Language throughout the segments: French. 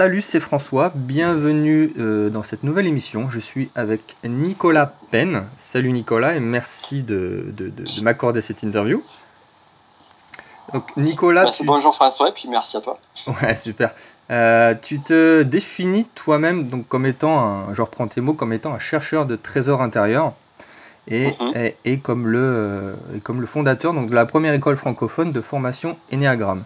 Salut, c'est François, bienvenue euh, dans cette nouvelle émission. Je suis avec Nicolas Penn. Salut Nicolas et merci de, de- de- de m'accorder cette interview. Donc Nicolas, Merci, tu... Bonjour François et puis merci à toi. Ouais, super. Euh, tu te définis toi-même donc comme étant, un, je reprends tes mots, comme étant un chercheur de trésors intérieurs et, Mhm. et, et comme le, et comme le fondateur donc, de la première école francophone de formation Enneagram.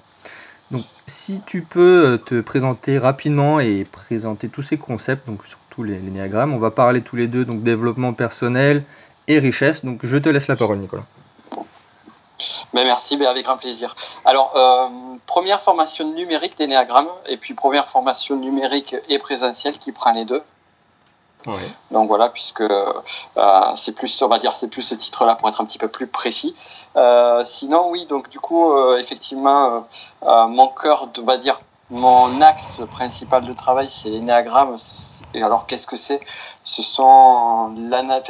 Donc, si tu peux euh, te présenter rapidement et présenter tous ces concepts, donc surtout les, néagrammes, on va parler tous les deux donc développement personnel et richesse. Donc, je te laisse la parole, Nicolas. Mais merci, mais avec grand plaisir. Alors, euh, première formation numérique d'Enneagramme et puis première formation numérique et présentielle qui prend les deux. Donc voilà, puisque euh, c'est plus, on va dire, c'est plus ce titre-là pour être un petit peu plus précis. Euh, sinon, oui, donc du coup, euh, effectivement, mon cœur, on va dire, mon axe principal de travail, c'est l'énéagramme. Et alors, qu'est-ce que c'est? Ce sont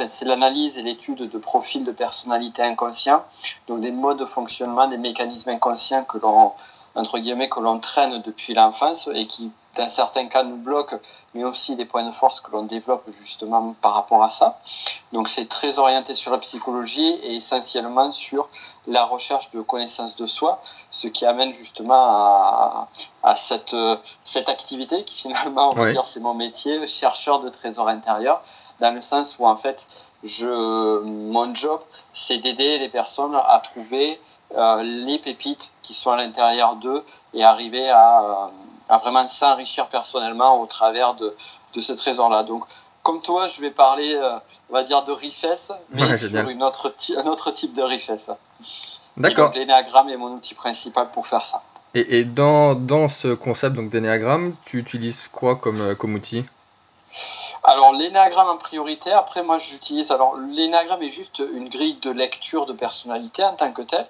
c'est l'analyse et l'étude de profils de personnalité inconscients, donc des modes de fonctionnement, des mécanismes inconscients que l'on entre guillemets que l'on traîne depuis l'enfance et qui dans certains cas nous bloquent mais aussi des points de force que l'on développe justement par rapport à ça. Donc c'est très orienté sur la psychologie et essentiellement sur la recherche de connaissance de soi, ce qui amène justement à, à cette, cette activité qui finalement, on va dire, c'est mon métier, chercheur de trésors intérieurs, dans le sens où en fait, je, mon job, c'est d'aider les personnes à trouver euh, les pépites qui sont à l'intérieur d'eux et arriver à, euh, à vraiment s'enrichir personnellement au travers de, de ce trésor-là. Donc, comme toi, je vais parler, euh, on va dire, de richesse, mais Ouais, sur une autre un autre type de richesse. D'accord. L'énéagramme est mon outil principal pour faire ça. Et, et dans, dans ce concept donc d'énéagramme, tu utilises quoi comme, euh, comme outil? Alors, l'énéagramme en priorité, après, moi, j'utilise. Alors, l'énéagramme est juste une grille de lecture de personnalité en tant que tel.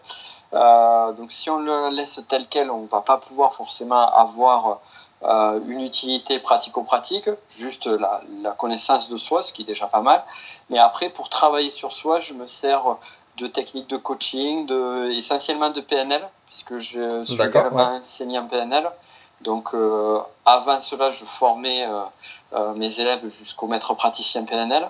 Euh, donc, si on le laisse tel quel, on ne va pas pouvoir forcément avoir euh, une utilité pratico-pratique, juste la, la connaissance de soi, ce qui est déjà pas mal. Mais après, pour travailler sur soi, je me sers de techniques de coaching, de, essentiellement de PNL, puisque je suis également enseignant en PNL. Donc, euh, avant cela, je formais mes élèves jusqu'au maître praticien PNL.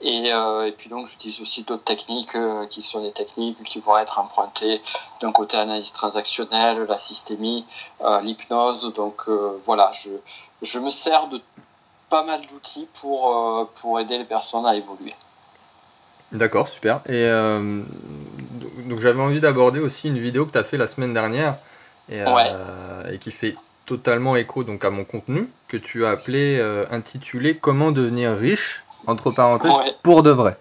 Et, euh, et puis donc, j'utilise aussi d'autres techniques euh, qui sont des techniques qui vont être empruntées d'un côté analyse transactionnelle, la systémie, euh, l'hypnose. Donc euh, voilà, je, je me sers de pas mal d'outils pour, euh, pour aider les personnes à évoluer. D'accord, super. Et euh, donc, j'avais envie d'aborder aussi une vidéo que tu as fait la semaine dernière euh, et qui fait totalement écho donc à mon contenu que tu as appelé euh, intitulé Comment devenir riche entre parenthèses Ouais. pour de vrai.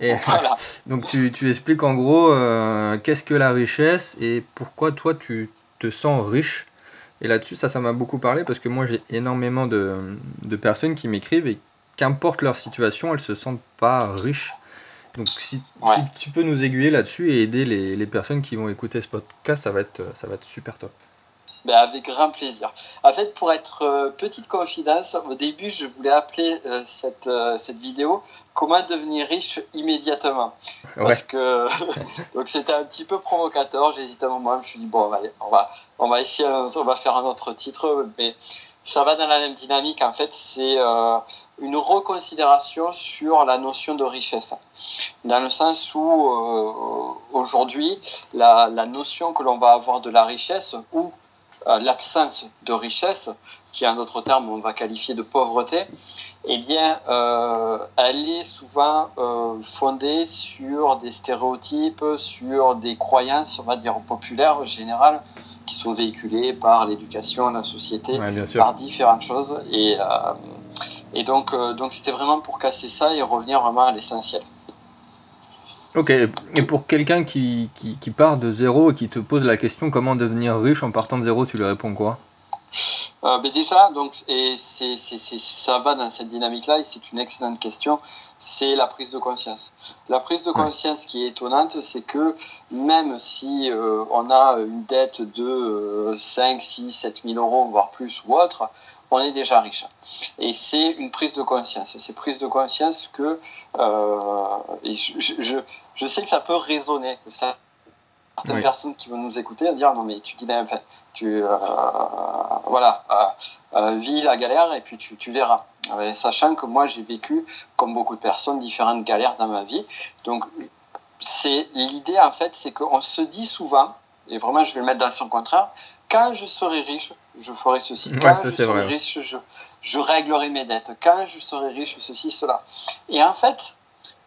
Et Voilà. donc tu, tu expliques en gros euh, qu'est-ce que la richesse et pourquoi toi tu te sens riche. Et là-dessus, ça, ça m'a beaucoup parlé parce que moi j'ai énormément de, de personnes qui m'écrivent et qu'importe leur situation, elles se sentent pas riches. Donc si, Ouais. si tu peux nous aiguiller là-dessus et aider les, les personnes qui vont écouter ce podcast, ça va être, ça va être super top. Ben, avec grand plaisir. En fait, pour être euh, petite confidence, au début, je voulais appeler euh, cette, euh, cette vidéo Comment devenir riche immédiatement. Ouais, Parce que donc c'était un petit peu provocateur. J'hésitais un moment. Je me suis dit bon, allez, on va on va essayer, un autre- on va faire un autre titre, mais ça va dans la même dynamique. En fait, c'est une reconsidération sur la notion de richesse, dans le sens où aujourd'hui la, la notion que l'on va avoir de la richesse ou l'absence de richesse, qui en d'autres termes on va qualifier de pauvreté, eh bien, euh, elle est souvent euh, fondée sur des stéréotypes, sur des croyances, on va dire populaires, générales, qui sont véhiculées par l'éducation, la société, ouais, par différentes choses. Et, euh, et donc, euh, donc c'était vraiment pour casser ça et revenir vraiment à l'essentiel. Ok, et pour quelqu'un qui, qui, qui part de zéro et qui te pose la question comment devenir riche en partant de zéro, tu lui réponds quoi? Euh, mais déjà, donc, et c'est, c'est, c'est- ça va dans cette dynamique-là, et c'est une excellente question, c'est la prise de conscience. La prise de Ouais. conscience qui est étonnante, c'est que même si euh, on a une dette de euh, 5, 6, 7 000 euros, voire plus ou autre, on est déjà riche. Et c'est une prise de conscience. C'est prise de conscience que, euh, et je, je- je, je sais que ça peut résonner, que ça, certaines Oui. personnes qui vont nous écouter à dire non mais tu dis la même, enfin, tu, euh, voilà, vis la galère et puis tu, tu verras. sachant que moi, j'ai vécu, comme beaucoup de personnes, différentes galères dans ma vie. Donc, c'est l'idée, en fait, c'est qu'on se dit souvent, et vraiment, je vais le mettre dans son contraire, quand je serai riche, je ferai ceci. Quand je serai riche, je, je, réglerai mes dettes. Quand je serai riche, ceci, cela. Et en fait,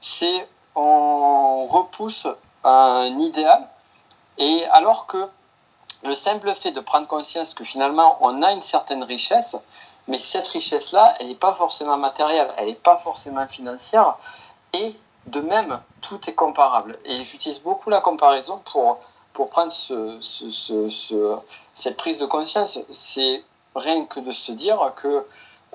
c'est on repousse un idéal, et alors que le simple fait de prendre conscience que finalement on a une certaine richesse, mais cette richesse-là, elle n'est pas forcément matérielle, elle n'est pas forcément financière, et de même, tout est comparable. Et j'utilise beaucoup la comparaison pour, pour prendre ce, ce, cette prise de conscience. C'est rien que de se dire que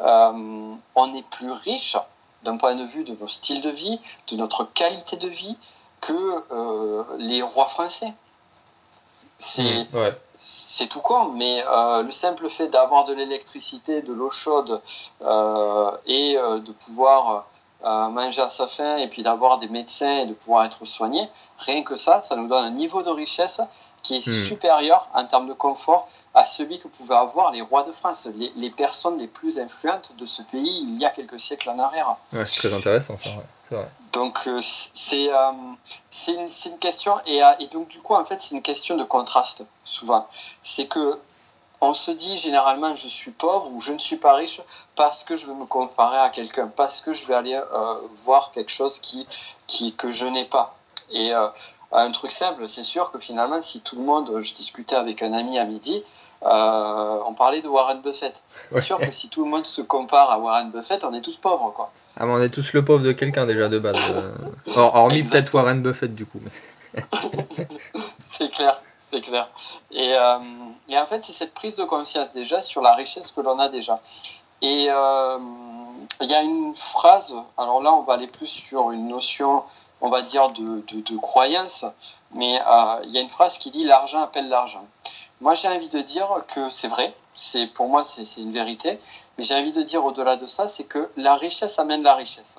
euh, on est plus riche d'un point de vue de nos styles de vie, de notre qualité de vie, que euh, les rois français. C'est mmh, tout con, mais euh, le simple fait d'avoir de l'électricité, de l'eau chaude et de pouvoir manger à sa faim et puis d'avoir des médecins et de pouvoir être soigné, rien que ça, ça nous donne un niveau de richesse qui est hmm. supérieur en termes de confort à celui que pouvaient avoir les rois de France, les, personnes les plus influentes de ce pays il y a quelques siècles en arrière. c'est très intéressant ça, Donc euh, c'est euh, une, une, question, et, euh, et, donc du coup en fait c'est une question de contraste souvent. C'est que on se dit généralement je suis pauvre ou je ne suis pas riche parce que je veux me comparer à quelqu'un, parce que je vais aller euh, voir quelque chose qui, qui, que je n'ai pas. Et euh, un truc simple, c'est sûr que finalement, si tout le monde, je discutais avec un ami à midi, euh, on parlait de Warren Buffett. C'est sûr que si tout le monde se compare à Warren Buffett, on est tous pauvres. Quoi. Ah, mais on est tous le pauvre de quelqu'un déjà de base. hormis peut-être Warren Buffett du coup. c'est clair c'est clair. Et, euh, et, en fait, c'est cette prise de conscience déjà sur la richesse que l'on a déjà. Et euh, il y a une phrase, alors là, on va aller plus sur une notion, on va dire, de, de, croyance, mais euh, il y a une phrase qui dit l'argent appelle l'argent. Moi, j'ai envie de dire que c'est vrai, c'est pour moi, c'est une vérité, mais j'ai envie de dire au-delà de ça, c'est que la richesse amène la richesse.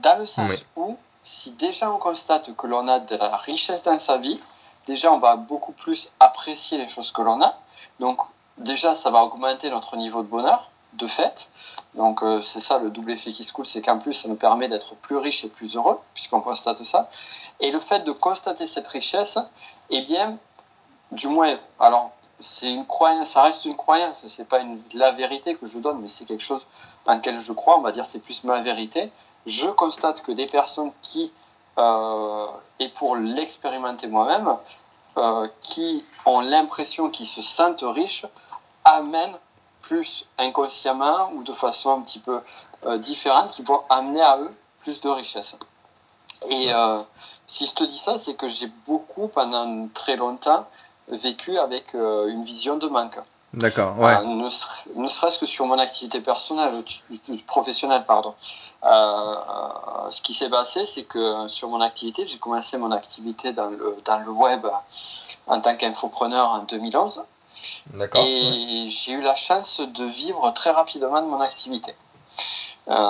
Dans le sens où, si déjà on constate que l'on a de la richesse dans sa vie, déjà, on va beaucoup plus apprécier les choses que l'on a. Donc, déjà, ça va augmenter notre niveau de bonheur, de fait. Donc, euh, c'est ça le double effet qui se coule, c'est qu'en plus, ça nous permet d'être plus riches et plus heureux, puisqu'on constate ça. Et le fait de constater cette richesse, eh bien, du moins, alors, c'est une croyance, ça reste une croyance, c'est pas la vérité que je donne, mais c'est quelque chose en lequel je crois, on va dire, c'est plus ma vérité. Je constate que des personnes qui et pour l'expérimenter moi-même, euh, qui ont l'impression qu'ils se sentent riches, amènent plus inconsciemment ou de façon un petit peu euh, différente, qui vont amener à eux plus de richesse. Et si je te dis ça, c'est que j'ai beaucoup, pendant très longtemps, vécu avec une vision de manque. D'accord, ouais. Euh, ne, serait-ce que sur mon activité personnelle, professionnelle, pardon. Euh, ce qui s'est passé, c'est que sur mon activité, j'ai commencé mon activité dans le, dans le web en tant qu'infopreneur en 2011. D'accord. Et j'ai eu la chance de vivre très rapidement de mon activité. Euh,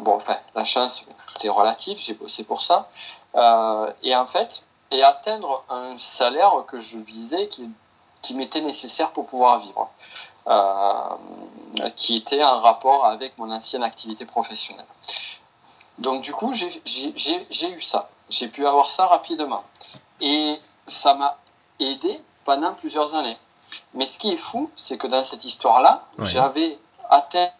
bon, enfin, la chance, tout est relatif, j'ai bossé pour ça. et en fait, et atteindre un salaire que je visais qui qui m'était nécessaire pour pouvoir vivre, euh, qui était en rapport avec mon ancienne activité professionnelle. Donc du coup, j'ai eu ça. J'ai pu avoir ça rapidement. Et ça m'a aidé pendant plusieurs années. Mais ce qui est fou, c'est que dans cette histoire-là, j'avais atteint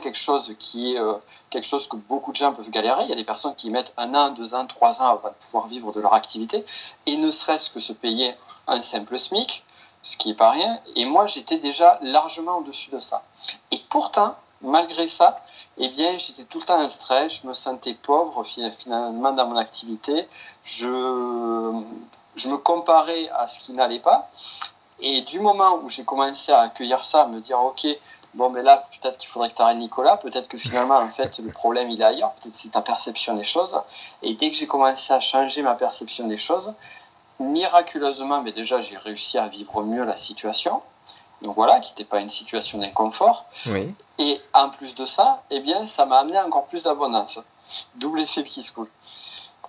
quelque chose qui est euh, quelque chose que beaucoup de gens peuvent galérer. Il y a des personnes qui mettent un an, deux ans, trois ans avant de pouvoir vivre de leur activité, et ne serait-ce que se payer un simple SMIC, ce qui n'est pas rien. Et moi, j'étais déjà largement au-dessus de ça. Et pourtant, malgré ça, eh bien, j'étais tout le temps en stress, je me sentais pauvre finalement dans mon activité, je, je me comparais à ce qui n'allait pas. Et du moment où j'ai commencé à accueillir ça, à me dire, ok, bon, mais là, peut-être qu'il faudrait que tu arrêtes Nicolas, peut-être que finalement, en fait, le problème, il est ailleurs, peut-être c'est ta perception des choses. Et dès que j'ai commencé à changer ma perception des choses, miraculeusement, mais déjà j'ai réussi à vivre mieux la situation. Donc voilà, qui n'était pas une situation d'inconfort. Et en plus de ça, eh bien, ça m'a amené encore plus d'abondance. Double effet qui se coule.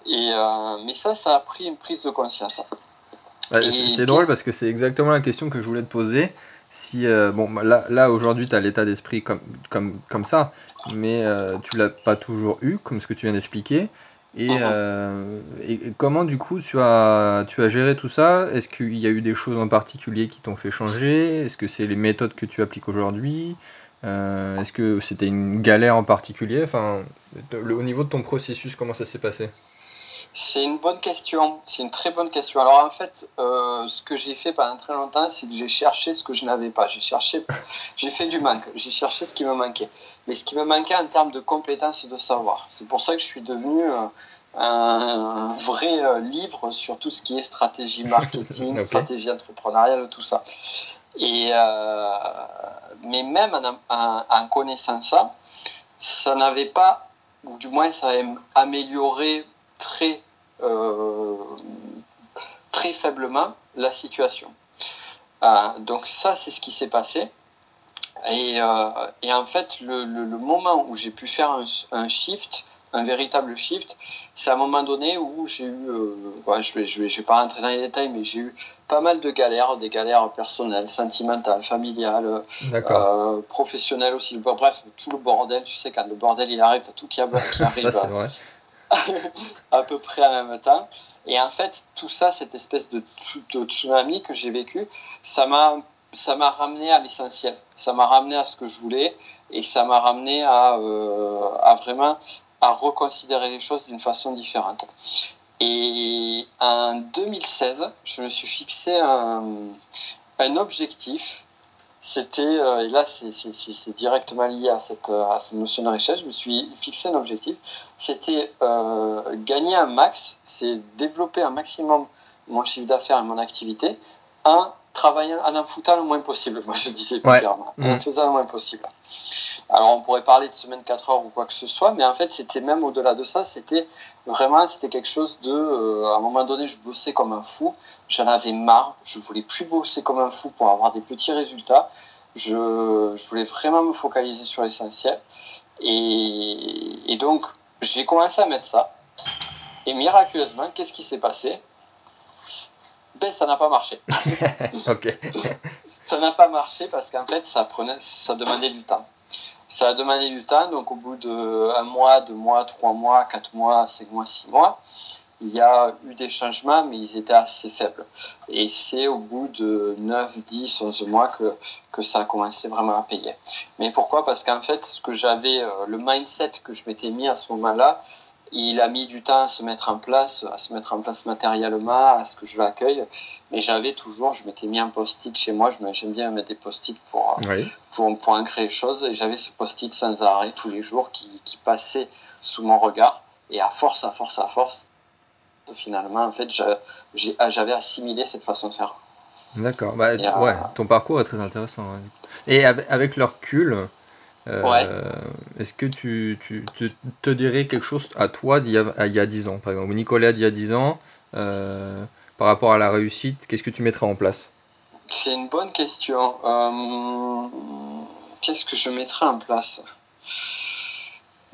Et, euh, mais ça, ça a pris une prise de conscience. c'est drôle parce que c'est exactement la question que je voulais te poser. si bon bah, là, là aujourd'hui tu as l'état d'esprit comme, comme, comme ça, mais tu l'as pas toujours eu, comme ce que tu viens d'expliquer. Et, uh-huh. et, comment du coup tu as, tu as géré tout ça? Est-ce qu'il y a eu des choses en particulier qui t'ont fait changer? Est-ce que c'est les méthodes que tu appliques aujourd'hui? Euh, Est-ce que c'était une galère en particulier? Enfin, Au niveau de ton processus, comment ça s'est passé? C'est une bonne question, c'est une très bonne question. Alors en fait, euh, ce que j'ai fait pendant très longtemps, c'est que j'ai cherché ce que je n'avais pas. J'ai cherché, j'ai fait du manque, j'ai cherché ce qui me manquait. Mais ce qui me manquait en termes de compétences et de savoir. C'est pour ça que je suis devenu euh, un vrai livre sur tout ce qui est stratégie marketing, stratégie entrepreneuriale, tout ça. Et, euh, mais même en, connaissant ça, ça n'avait pas, ou du moins ça a amélioré très, euh, très faiblement la situation. Euh, donc ça, c'est ce qui s'est passé. Et, et, en fait, le, le, moment où j'ai pu faire un, un shift, un véritable shift. C'est à un moment donné où j'ai eu, euh, je vais, je vais, je vais pas rentrer dans les détails, mais j'ai eu pas mal de galères, des galères personnelles, sentimentales, familiales, euh, professionnelles aussi. bref, tout le bordel. Tu sais, quand le bordel il arrive, as tout qui, arrive. ça, vrai. À peu près en même temps. Et en fait, tout ça, cette espèce de, tsunami que j'ai vécu, ça m'a ça m'a ramené à l'essentiel. Ça m'a ramené à ce que je voulais et ça m'a ramené à, euh, vraiment à reconsidérer les choses d'une façon différente. Et en 2016, je me suis fixé un objectif. C'était, euh, et là c'est directement lié à cette, à cette notion de richesse, je me suis fixé un objectif. C'était euh, gagner un max, c'est développer un maximum mon chiffre d'affaires et mon activité en travaillant, en en foutant le moins possible. Moi je disais plus clairement, en mmh. faisant le moins possible. Alors on pourrait parler de semaine 4 heures ou quoi que ce soit, mais en fait c'était même au-delà de ça, c'était vraiment c'était quelque chose de, euh, à un moment donné je bossais comme un fou, j'en avais marre, je voulais plus bosser comme un fou pour avoir des petits résultats, je, je voulais vraiment me focaliser sur l'essentiel, et, et donc j'ai commencé à mettre ça, et miraculeusement qu'est-ce qui s'est passé? Ben, ça n'a pas marché. ça n'a pas marché parce qu'en fait, ça, prenait, ça demandait du temps. Ça a demandé du temps, donc au bout de un mois, deux mois, trois mois, quatre mois, cinq mois, six mois, il y a eu des changements, mais ils étaient assez faibles. Et c'est au bout de 9, 10, 11 mois que, que ça a commencé vraiment à payer. Mais pourquoi? Parce qu'en fait, ce que j'avais, euh, le mindset que je m'étais mis à ce moment-là, il a mis du temps à se mettre en place, à se mettre en place matériellement, à ce que je l'accueille. Mais j'avais toujours, je m'étais mis un post-it chez moi. J'aime bien mettre des post-it pour, pour, pour ancrer les choses. Et j'avais ce post-it sans arrêt tous les jours qui, qui passait sous mon regard. Et à force, à force, à force, finalement, en fait, j'avais assimilé cette façon de faire. D'accord. Bah, ouais, ton parcours est très intéressant. Et avec, avec le recul, euh, est-ce que tu, tu, te dirais quelque chose à toi d'il y, a, il y a 10 ans, par exemple, Nicolas d'il y a 10 ans, euh, par rapport à la réussite, qu'est-ce que tu mettrais en place? C'est une bonne question. Euh, qu'est-ce que je mettrais en place?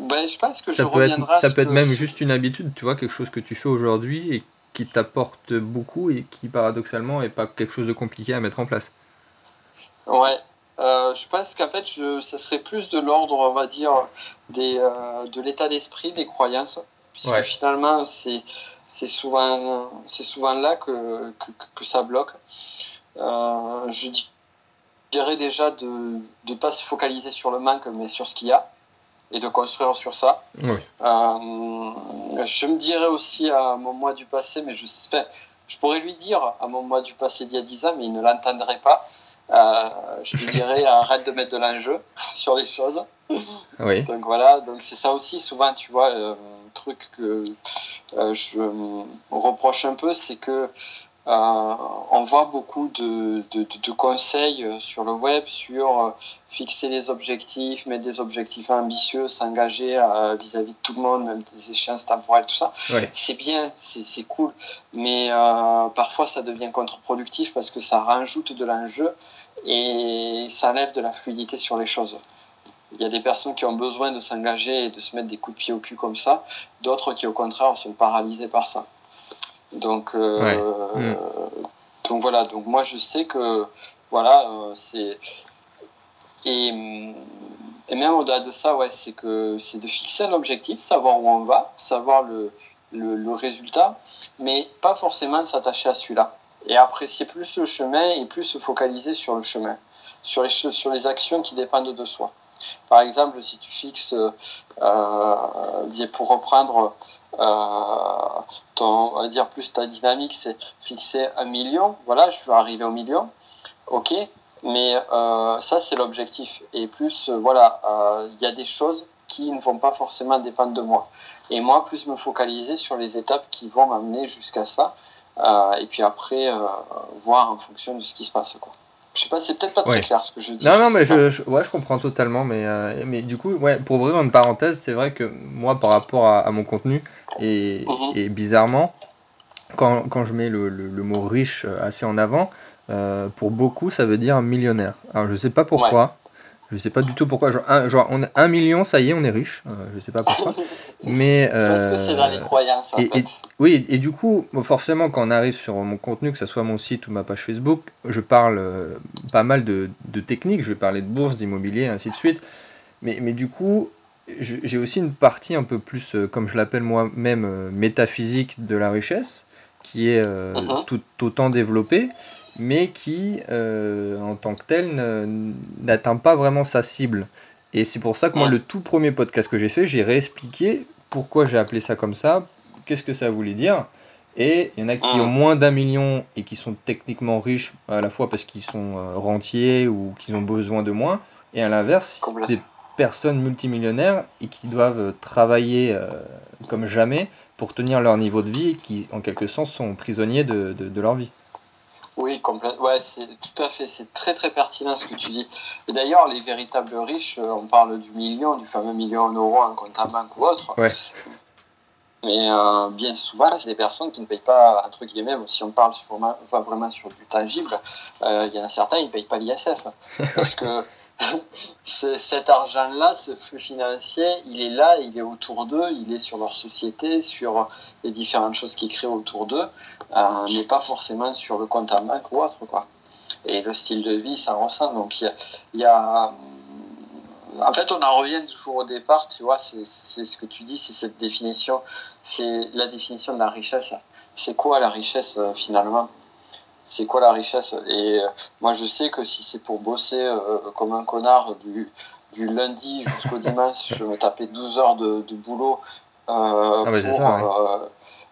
Ben, Je pense que ça je peut reviendrai être, Ça peut être même juste une habitude, tu vois, quelque chose que tu fais aujourd'hui et qui t'apporte beaucoup et qui paradoxalement n'est pas quelque chose de compliqué à mettre en place. Ouais, euh, je pense qu'en fait, je, ça serait plus de l'ordre, on va dire, des, euh, de l'état d'esprit, des croyances. Puisque finalement, c'est, c'est, souvent, c'est souvent là que, que, que ça bloque. Euh, je dirais déjà de ne pas se focaliser sur le manque, mais sur ce qu'il y a. Et de construire sur ça. je me dirais aussi à mon moi du passé, mais je, je pourrais lui dire à mon moi du passé d'il y a 10 ans, mais il ne l'entendrait pas. Euh, je lui dirais arrête de mettre de l'enjeu sur les choses. Oui. Donc voilà, donc c'est ça aussi. Souvent, tu vois, euh, un truc que euh, je me reproche un peu, c'est que on voit beaucoup de, de, de, conseils sur le web sur fixer des objectifs, mettre des objectifs ambitieux, s'engager vis-à-vis de tout le monde, même des échéances temporelles, tout ça. C'est bien, c'est cool, mais parfois ça devient contre-productif parce que ça rajoute de l'enjeu et ça enlève de la fluidité sur les choses. Il y a des personnes qui ont besoin de s'engager et de se mettre des coups de pied au cul comme ça, d'autres qui au contraire sont paralysées par ça. Donc, euh, mm. donc voilà, donc moi je sais que Voilà, c'est. Et, et, même au-delà de ça, ouais, c'est que c'est de fixer un objectif, savoir où on va, savoir le, le, le résultat, mais pas forcément s'attacher à celui-là. Et apprécier plus le chemin et plus se focaliser sur le chemin, sur les, sur les actions qui dépendent de soi. Par exemple, si tu fixes, euh, pour reprendre euh, ton, on va dire plus ta dynamique, c'est fixer un million. Voilà, je veux arriver au million. Ok, mais euh, ça c'est l'objectif. Et plus, voilà, il y a des choses qui ne vont pas forcément dépendre de moi. Et moi, plus me focaliser sur les étapes qui vont m'amener jusqu'à ça. et puis après, voir en fonction de ce qui se passe. Quoi. Je sais pas, c'est peut-être pas très clair ce que je dis. Non, non, mais je, ouais, je comprends totalement. Mais, euh, mais du coup, ouais, pour ouvrir une parenthèse, c'est vrai que moi, par rapport à, mon contenu, et, mhm. et bizarrement, quand, quand, je mets le, le, mot riche euh, assez en avant, euh, pour beaucoup, ça veut dire millionnaire. Alors, je sais pas pourquoi. Je sais pas du tout pourquoi. Genre, un, genre on a un million, ça y est, on est riche. Euh, je sais pas pourquoi. Mais. Parce que c'est dans les croyances, en et, fait. oui, et du coup, forcément, quand on arrive sur mon contenu, que ce soit mon site ou ma page Facebook, je parle euh, pas mal de, de techniques. Je vais parler de bourse, d'immobilier, ainsi de suite. Mais, mais du coup, j'ai aussi une partie un peu plus, euh, comme je l'appelle moi-même, métaphysique de la richesse qui est euh, uh-huh. tout autant développé, mais qui, euh, en tant que tel, n'atteint pas vraiment sa cible. Et c'est pour ça que moi, le tout premier podcast que j'ai fait, j'ai réexpliqué pourquoi j'ai appelé ça comme ça, qu'est-ce que ça voulait dire. Et il y en a qui ont uh-huh. moins d'un million et qui sont techniquement riches, à la fois parce qu'ils sont euh, rentiers ou qu'ils ont besoin de moins, et à l'inverse, des personnes multimillionnaires et qui doivent travailler comme jamais pour tenir leur niveau de vie et qui, en quelque sens, sont prisonniers de, de, leur vie. Oui, complètement. Ouais, c'est tout à fait. C'est très très pertinent ce que tu dis. Et d'ailleurs, les véritables riches, euh, on parle du million, du fameux million en euros en compte en banque ou autre. Ouais. Mais euh, bien souvent, c'est des personnes qui ne payent pas, entre guillemets, si on parle vraiment, vraiment sur du tangible, euh, il y en a certains, ils ne payent pas l'ISF. Parce que cet argent-là, ce flux financier, il est là, il est autour d'eux, il est sur leur société, sur les différentes choses qu'ils créent autour d'eux, euh, mais pas forcément sur le compte en banque ou autre. Quoi. Et le style de vie, ça ressent. Donc il y, a, En fait, on en revient toujours au départ, tu vois, c'est ce que tu dis, c'est cette définition, c'est la définition de la richesse. C'est quoi la richesse euh, finalement? C'est quoi la richesse? Et euh, moi, je sais que si c'est pour bosser euh, comme un connard du, du lundi jusqu'au dimanche, je me tapais 12 heures de, de boulot euh, ah pour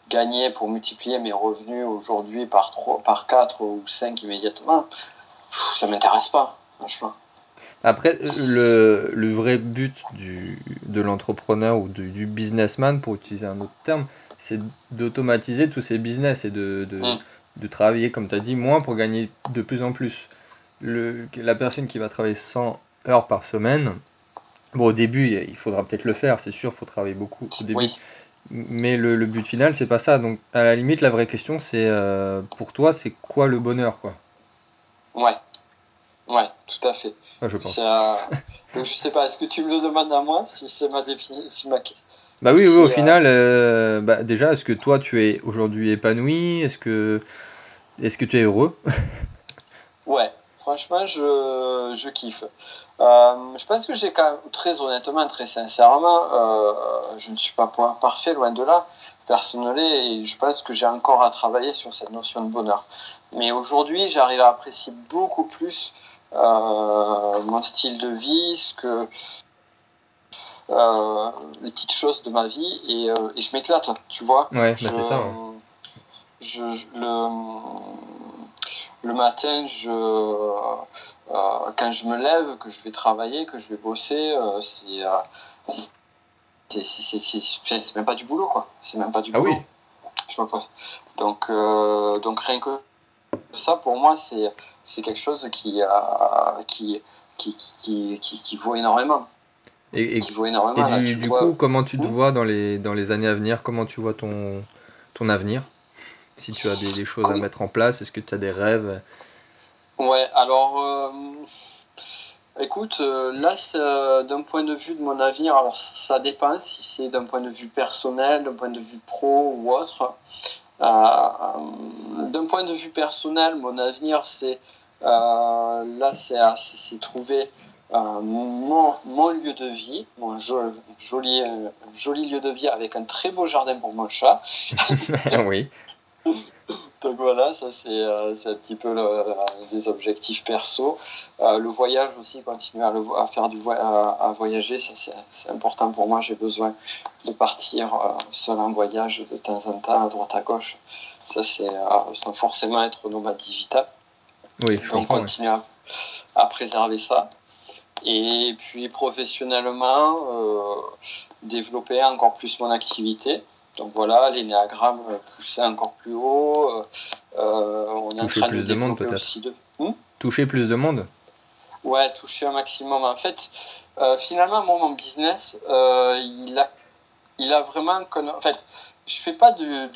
gagner, pour multiplier mes revenus aujourd'hui par, 3, par 4 ou 5 immédiatement, ça ne m'intéresse pas, franchement. Après, le, le, vrai but du, de l'entrepreneur ou du, businessman, pour utiliser un autre terme, c'est d'automatiser tous ces business et de, de, mmh de travailler, comme tu as dit, moins pour gagner de plus en plus. Le, la personne qui va travailler 100 heures par semaine, bon, au début, il faudra peut-être le faire, c'est sûr, il faut travailler beaucoup au début. Mais le, le, but final, c'est pas ça. Donc, à la limite, la vraie question, c'est euh, pour toi, c'est quoi le bonheur, quoi? Ouais. Ouais, tout à fait. je pense. je sais pas, est-ce que tu me le demandes à moi, si c'est ma définition, ma... Bah oui, oui au final, euh, bah déjà, est-ce que toi, tu es aujourd'hui épanoui? Est-ce que, est que tu es heureux? Ouais, franchement, je, je kiffe. Euh, je pense que j'ai quand même, très honnêtement, très sincèrement, euh, je ne suis pas parfait, loin de là, personne et je pense que j'ai encore à travailler sur cette notion de bonheur. Mais aujourd'hui, j'arrive à apprécier beaucoup plus mon style de vie, ce que, euh, les petites choses de ma vie et, euh, et je m'éclate, tu vois. Ouais, bah, c'est ça. Je, le, le matin, je, euh, quand je me lève, que je vais travailler, que je vais bosser, c'est c'est même pas du boulot, quoi. C'est même pas du ah boulot. Oui. Je me pose. Donc, donc rien que ça, pour moi, c'est quelque chose qui, qui, qui, qui, qui, qui vaut énormément. Et, et, du, coup, comment tu te vois dans les, dans les années à venir? Comment tu vois ton, ton avenir? Si tu as des, choses à mettre en place, est-ce que tu as des rêves? Ouais, alors, euh, écoute, euh, là, euh, d'un point de vue de mon avenir, alors ça dépend si c'est d'un point de vue personnel, d'un point de vue pro ou autre. d'un point de vue personnel, mon avenir, c'est là, c'est trouver mon, mon, lieu de vie, mon joli, joli lieu de vie avec un très beau jardin pour mon chat. oui. Donc voilà, ça c'est euh, un petit peu le, les objectifs perso. Euh, le voyage aussi, continuer à, à faire du à, voyager, ça c'est important pour moi. J'ai besoin de partir euh, seul en voyage de temps en temps, à droite à gauche. Ça c'est sans forcément être nomade digital. Oui, je Donc continuer à, préserver ça. Et puis professionnellement, développer encore plus mon activité. Donc voilà, l'énéagramme euh, poussé encore plus haut. Euh, euh, on est en train de développer aussi de. Hmm toucher plus de monde Ouais, toucher un maximum. En fait, finalement, mon business, il, a, il a vraiment. En fait, je fais pas de.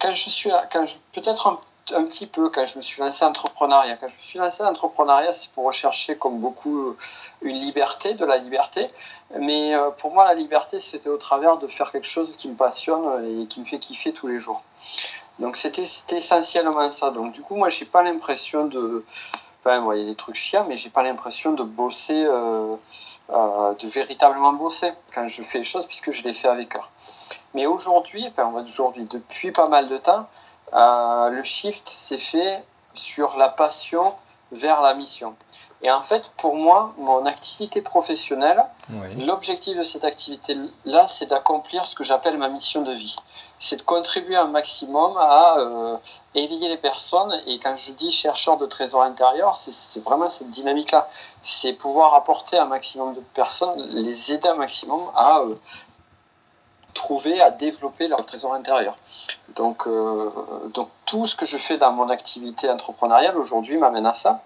quand je suis. Quand peut-être un petit peu quand je me suis lancé entrepreneuriat. Quand je me suis lancé entrepreneuriat, c'est pour rechercher, comme beaucoup, une liberté, de la liberté. Mais euh, pour moi, la liberté, c'était au travers de faire quelque chose qui me passionne et qui me fait kiffer tous les jours. Donc c'était essentiellement ça. Donc du coup, moi, j'ai pas l'impression de... Enfin, y a des trucs chiants, mais j'ai pas l'impression de bosser, euh, euh, de véritablement bosser quand je fais les choses, puisque je les fais avec cœur. Mais aujourd'hui, enfin aujourd'hui, depuis pas mal de temps, euh, le shift s'est fait sur la passion vers la mission. Et en fait, pour moi, mon activité professionnelle, l'objectif de cette activité-là, c'est d'accomplir ce que j'appelle ma mission de vie. C'est de contribuer un maximum à euh, éveiller les personnes. Et quand je dis chercheur de trésors intérieurs, c'est vraiment cette dynamique-là. C'est pouvoir apporter un maximum de personnes, les aider un maximum à euh, trouver à développer leur trésor intérieur. Donc, euh, donc tout ce que je fais dans mon activité entrepreneuriale aujourd'hui m'amène à ça.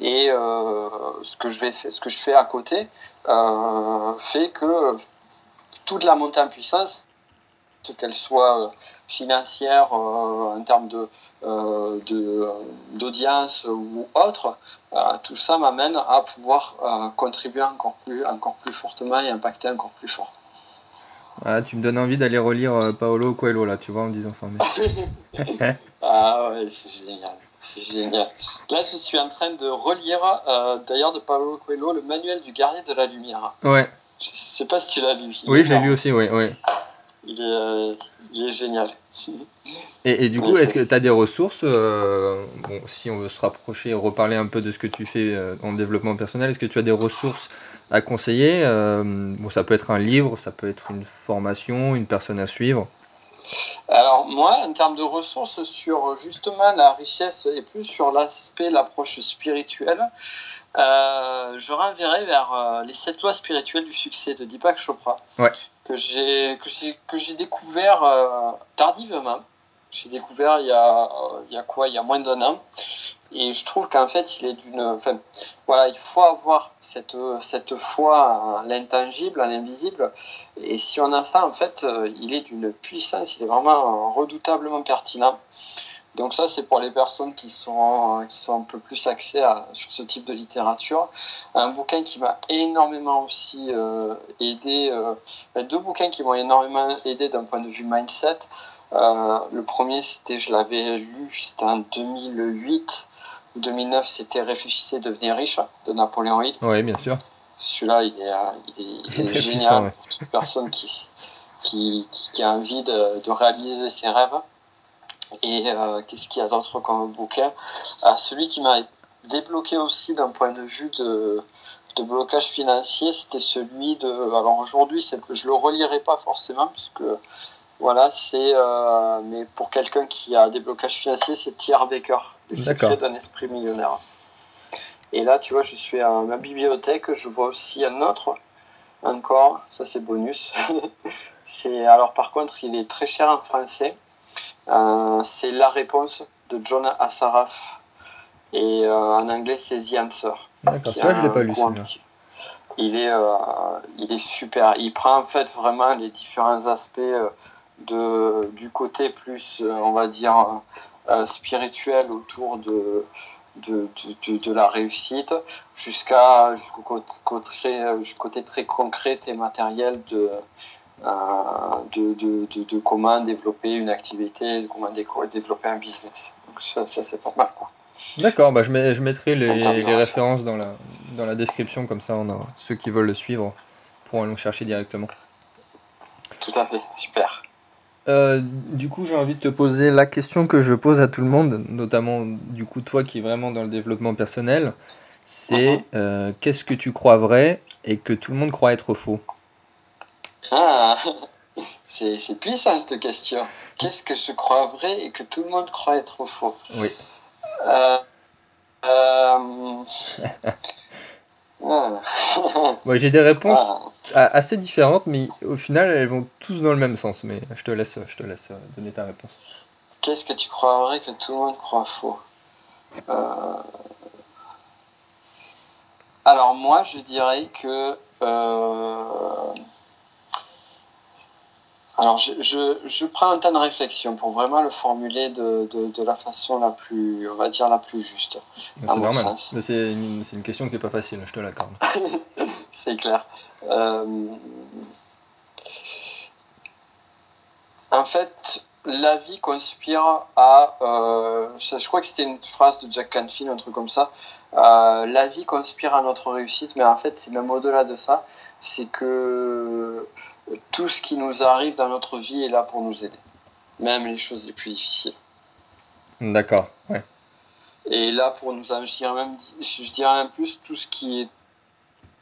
Et euh, ce, que je vais, ce que je fais à côté euh, fait que toute la montée en puissance, qu'elle soit financière en termes de, d'audience ou autre, tout ça m'amène à pouvoir contribuer encore plus, encore plus fortement et impacter encore plus fort. Ah, tu me donnes envie d'aller relire euh, Paolo Coelho là, tu vois, en disant ça. ah ouais, c'est génial. C'est génial. Là, je suis en train de relire, euh, d'ailleurs, de Paolo Coelho, le manuel du gardien de la lumière. Ouais. Je sais pas si tu l'as lu. oui, je l'ai lu aussi, oui. Ouais. Il, est, euh, il est génial. Et, et, du coup, est-ce que tu as des ressources bon, Si on veut se rapprocher et reparler un peu de ce que tu fais en développement personnel, est-ce que tu as des ressources à conseiller euh, bon, Ça peut être un livre, ça peut être une formation, une personne à suivre. Alors moi, en termes de ressources sur justement la richesse et plus sur l'aspect, l'approche spirituelle, euh, je renverrai vers euh, les sept lois spirituelles du succès de Deepak Chopra, ouais. que j'ai que j'ai découvert tardivement. J'ai découvert il y a il y a quoi? Il y a moins d'un an. Et je trouve qu'en fait, il est d'une. Enfin, voilà, il faut avoir cette, cette foi à l'intangible, à l'invisible. Et si on a ça, en fait, euh, il est d'une puissance, il est vraiment redoutablement pertinent. Donc ça, c'est pour les personnes qui sont, qui sont un peu plus axées à, sur ce type de littérature. Un bouquin qui m'a énormément aussi euh, aidé, euh, deux bouquins qui m'ont énormément aidé d'un point de vue mindset. le premier, c'était, je l'avais lu, c'était en 2008. 2009, c'était Réfléchissez, devenir riche de Napoléon Hill. Oui, bien sûr. Celui-là, il est, il est, génial. Puissant, Une personne qui, qui, qui, a envie de, de réaliser ses rêves. Et euh, qu'est-ce qu'il y a d'autre comme bouquin? Ah, Celui qui m'a débloqué aussi d'un point de vue de, de blocage financier, c'était celui de. Alors aujourd'hui, je le relirai pas forcément, puisque voilà, c'est. Euh, mais pour quelqu'un qui a des blocages financiers, c'est Thierry Baker, Les secrets d'un esprit millionnaire. Et là, tu vois, je suis à ma bibliothèque, je vois aussi un autre, encore, ça c'est bonus. c'est alors par contre, il est très cher en français. Euh, c'est La réponse de John Assaraf. Et euh, en anglais, c'est The Answer. D'accord, ça, je l'ai pas lu. Il est, il est super. Il prend en fait vraiment les différents aspects de, du côté plus, euh, on va dire, euh, spirituel autour de, de, de, la réussite jusqu'à jusqu'au côté, côté, très concret et matériel de, euh, de, de, de, comment développer une activité, comment développer un business. Donc ça, ça c'est pas mal. D'accord, bah je, mets, je mettrai les, les références dans la, dans la description, comme ça on a, ceux qui veulent le suivre pourront aller le chercher directement. Tout à fait, super. Euh, du coup, j'ai envie de te poser la question que je pose à tout le monde, notamment du coup toi qui es vraiment dans le développement personnel, c'est uh-huh. euh, qu'est-ce que tu crois vrai et que tout le monde croit être faux? Ah, c'est puissant cette question. Qu'est-ce que je crois vrai et que tout le monde croit être faux? Oui. Euh, j'ai des réponses ah. assez différentes, mais au final, elles vont tous dans le même sens. Mais je te laisse, je te laisse donner ta réponse. Qu'est-ce que tu crois vrai que tout le monde croit faux? Euh, Alors moi, je dirais que euh, alors, je, prends un temps de réflexion pour vraiment le formuler de, la façon la plus, on va dire, la plus juste. C'est normal. C'est une, question qui n'est pas facile, je te l'accorde. c'est clair. Euh, en fait, la vie conspire à. Euh, je crois que c'était une phrase de Jack Canfield, un truc comme ça. Euh, la vie conspire à notre réussite, mais en fait, c'est même au-delà de ça. C'est que tout ce qui nous arrive dans notre vie est là pour nous aider, même les choses les plus difficiles. D'accord, ouais. Et là, pour nous, je dirais même, je dirais même plus, tout ce qui est,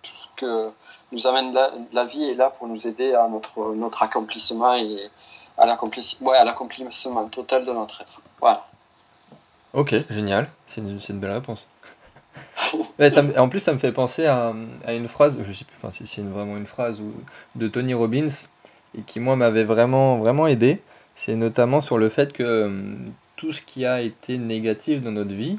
tout ce que nous amène la, la vie est là pour nous aider à notre, notre accomplissement et à l'accomplissement, ouais, à l'accomplissement total de notre être. Voilà. Ok, génial. C'est une, une belle réponse. en plus, ça me fait penser à, à une phrase, je sais plus enfin, si c'est vraiment une phrase ou, de Tony Robbins, et qui, moi, m'avait vraiment, vraiment aidé. C'est notamment sur le fait que hum, tout ce qui a été négatif dans notre vie,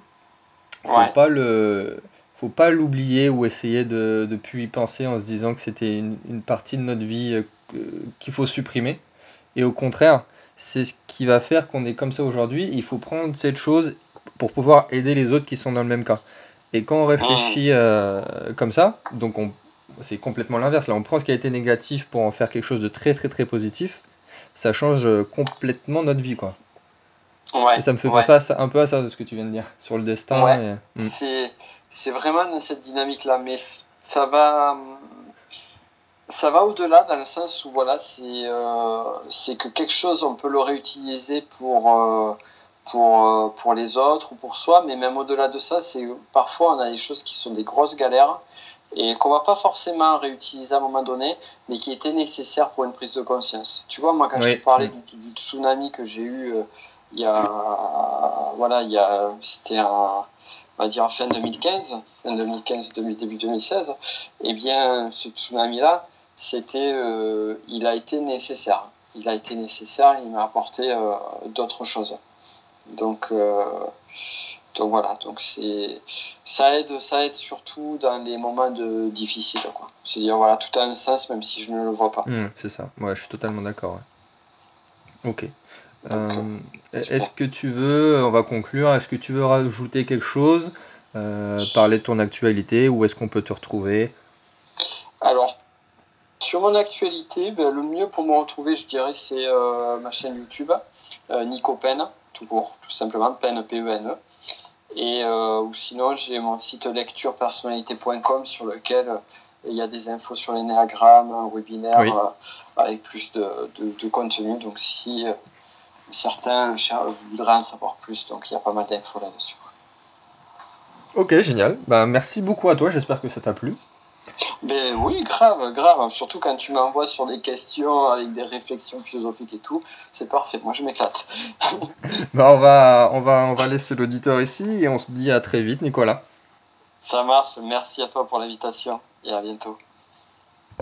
faut pas le faut pas l'oublier ou essayer de, de plus y penser en se disant que c'était une, une, partie de notre vie euh, qu'il faut supprimer. Et au contraire, c'est ce qui va faire qu'on est comme ça aujourd'hui. Il faut prendre cette chose pour pouvoir aider les autres qui sont dans le même cas. Et quand on réfléchit euh, comme ça, donc on, c'est complètement l'inverse. Là, on prend ce qui a été négatif pour en faire quelque chose de très très très positif. Ça change complètement notre vie, quoi. Ouais, et ça me fait penser un peu à ça de ce que tu viens de dire sur le destin. Ouais, hmm. c'est, c'est vraiment dans cette dynamique-là, mais ça va, ça va au-delà dans le sens où voilà, c'est, euh, c'est que quelque chose on peut le réutiliser pour euh, pour, euh, pour les autres ou pour soi, mais même au-delà de ça, c'est parfois on a des choses qui sont des grosses galères et qu'on va pas forcément réutiliser à un moment donné, mais qui étaient nécessaires pour une prise de conscience. Tu vois, moi quand je te parlais du, tsunami que j'ai eu euh, il y a, voilà, il y a, c'était on va dire fin 2015, fin 2015, début 2016, et eh bien ce tsunami-là, c'était, euh, il a été nécessaire. Il a été nécessaire, il m'a apporté d'autres choses. Donc, euh, donc voilà, donc c'est ça aide, ça aide surtout dans les moments de difficiles. C'est-à-dire voilà, tout a un sens même si je ne le vois pas. Mmh, c'est ça. Ouais, je suis totalement d'accord. Ok. Euh, est-ce que tu veux, on va conclure, est-ce que tu veux rajouter quelque chose, euh, parler de ton actualité, où est-ce qu'on peut te retrouver? Alors, sur mon actualité, ben, le mieux pour me retrouver, je dirais, c'est ma chaîne YouTube, Nico Pen tout court, tout simplement, PEN, P-E-N-E. E. Et euh, ou sinon, j'ai mon site lecturepersonnalité.com sur lequel euh, il y a des infos sur les néagrammes, un webinaire euh, avec plus de, de, contenu. Donc, si certains voudraient en savoir plus, donc il y a pas mal d'infos là-dessus. Ok, génial. Ben, merci beaucoup à toi. J'espère que ça t'a plu. Ben oui, grave, grave. Surtout quand tu m'envoies sur des questions avec des réflexions philosophiques et tout, c'est parfait. Moi, je m'éclate. bah, on va, on va, on va laisser l'auditeur ici et on se dit à très vite, Nicolas. Ça marche. Merci à toi pour l'invitation et à bientôt.